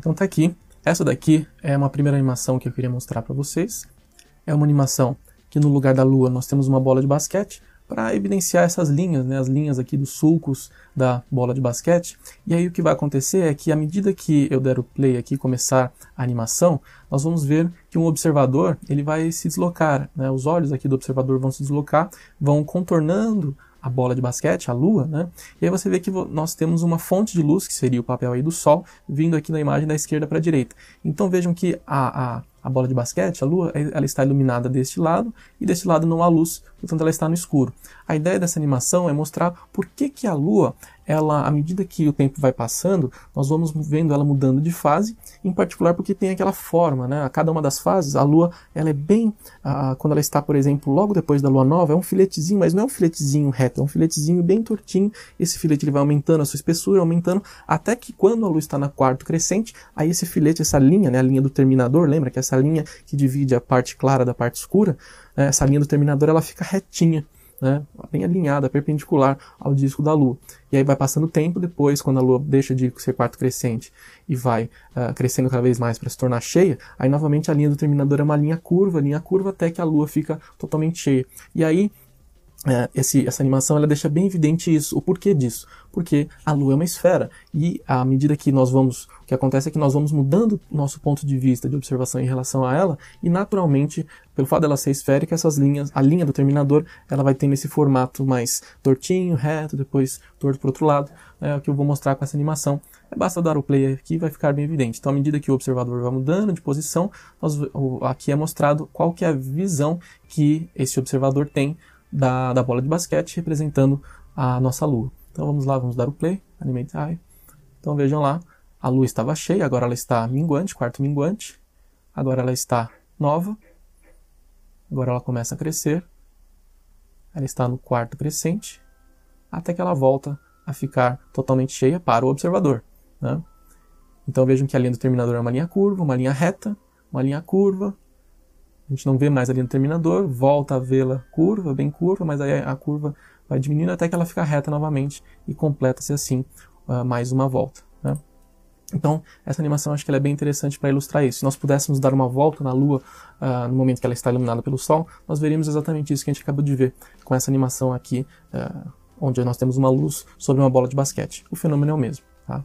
então tá aqui. Essa daqui é uma primeira animação que eu queria mostrar para vocês. É uma animação que no lugar da lua nós temos uma bola de basquete para evidenciar essas linhas, né, as linhas aqui dos sulcos da bola de basquete. E aí o que vai acontecer é que à medida que eu der o play aqui começar a animação, nós vamos ver que um observador ele vai se deslocar, né, os olhos aqui do observador vão se deslocar, vão contornando a bola de basquete, a lua, né? E aí você vê que nós temos uma fonte de luz, que seria o papel aí do sol, vindo aqui na imagem da esquerda para a direita. Então vejam que a, a, a bola de basquete, a lua, ela está iluminada deste lado e deste lado não há luz, portanto ela está no escuro. A ideia dessa animação é mostrar por que, que a lua ela, à medida que o tempo vai passando, nós vamos vendo ela mudando de fase, em particular porque tem aquela forma, né? A cada uma das fases, a Lua, ela é bem, ah, quando ela está, por exemplo, logo depois da Lua nova, é um filetezinho, mas não é um filetezinho reto, é um filetezinho bem tortinho. Esse filete ele vai aumentando a sua espessura, aumentando, até que quando a Lua está na quarto crescente, aí esse filete, essa linha, né, a linha do terminador, lembra que essa linha que divide a parte clara da parte escura, né, essa linha do terminador, ela fica retinha né, bem alinhada, perpendicular ao disco da Lua. E aí vai passando tempo depois, quando a Lua deixa de ser quarto crescente e vai uh, crescendo cada vez mais para se tornar cheia, aí novamente a linha do terminador é uma linha curva, linha curva até que a Lua fica totalmente cheia. E aí é, esse, essa animação ela deixa bem evidente isso. O porquê disso? Porque a Lua é uma esfera e à medida que nós vamos, o que acontece é que nós vamos mudando nosso ponto de vista de observação em relação a ela e naturalmente, pelo fato dela ser esférica, essas linhas, a linha do terminador, ela vai tendo esse formato mais tortinho, reto, depois torto para outro lado. É o que eu vou mostrar com essa animação. É, basta dar o play aqui vai ficar bem evidente. Então, à medida que o observador vai mudando de posição, nós, aqui é mostrado qual que é a visão que esse observador tem da, da bola de basquete representando a nossa lua. Então vamos lá, vamos dar o play, Animate Eye. Então vejam lá, a lua estava cheia, agora ela está minguante, quarto minguante. Agora ela está nova. Agora ela começa a crescer. Ela está no quarto crescente, até que ela volta a ficar totalmente cheia para o observador. Né? Então vejam que a linha do terminador é uma linha curva, uma linha reta, uma linha curva, a gente não vê mais ali no terminador, volta a vê-la curva, bem curva, mas aí a curva vai diminuindo até que ela fica reta novamente e completa-se assim uh, mais uma volta. Né? Então, essa animação acho que é bem interessante para ilustrar isso. Se nós pudéssemos dar uma volta na Lua uh, no momento que ela está iluminada pelo Sol, nós veríamos exatamente isso que a gente acabou de ver com essa animação aqui, uh, onde nós temos uma luz sobre uma bola de basquete. O fenômeno é o mesmo. Tá?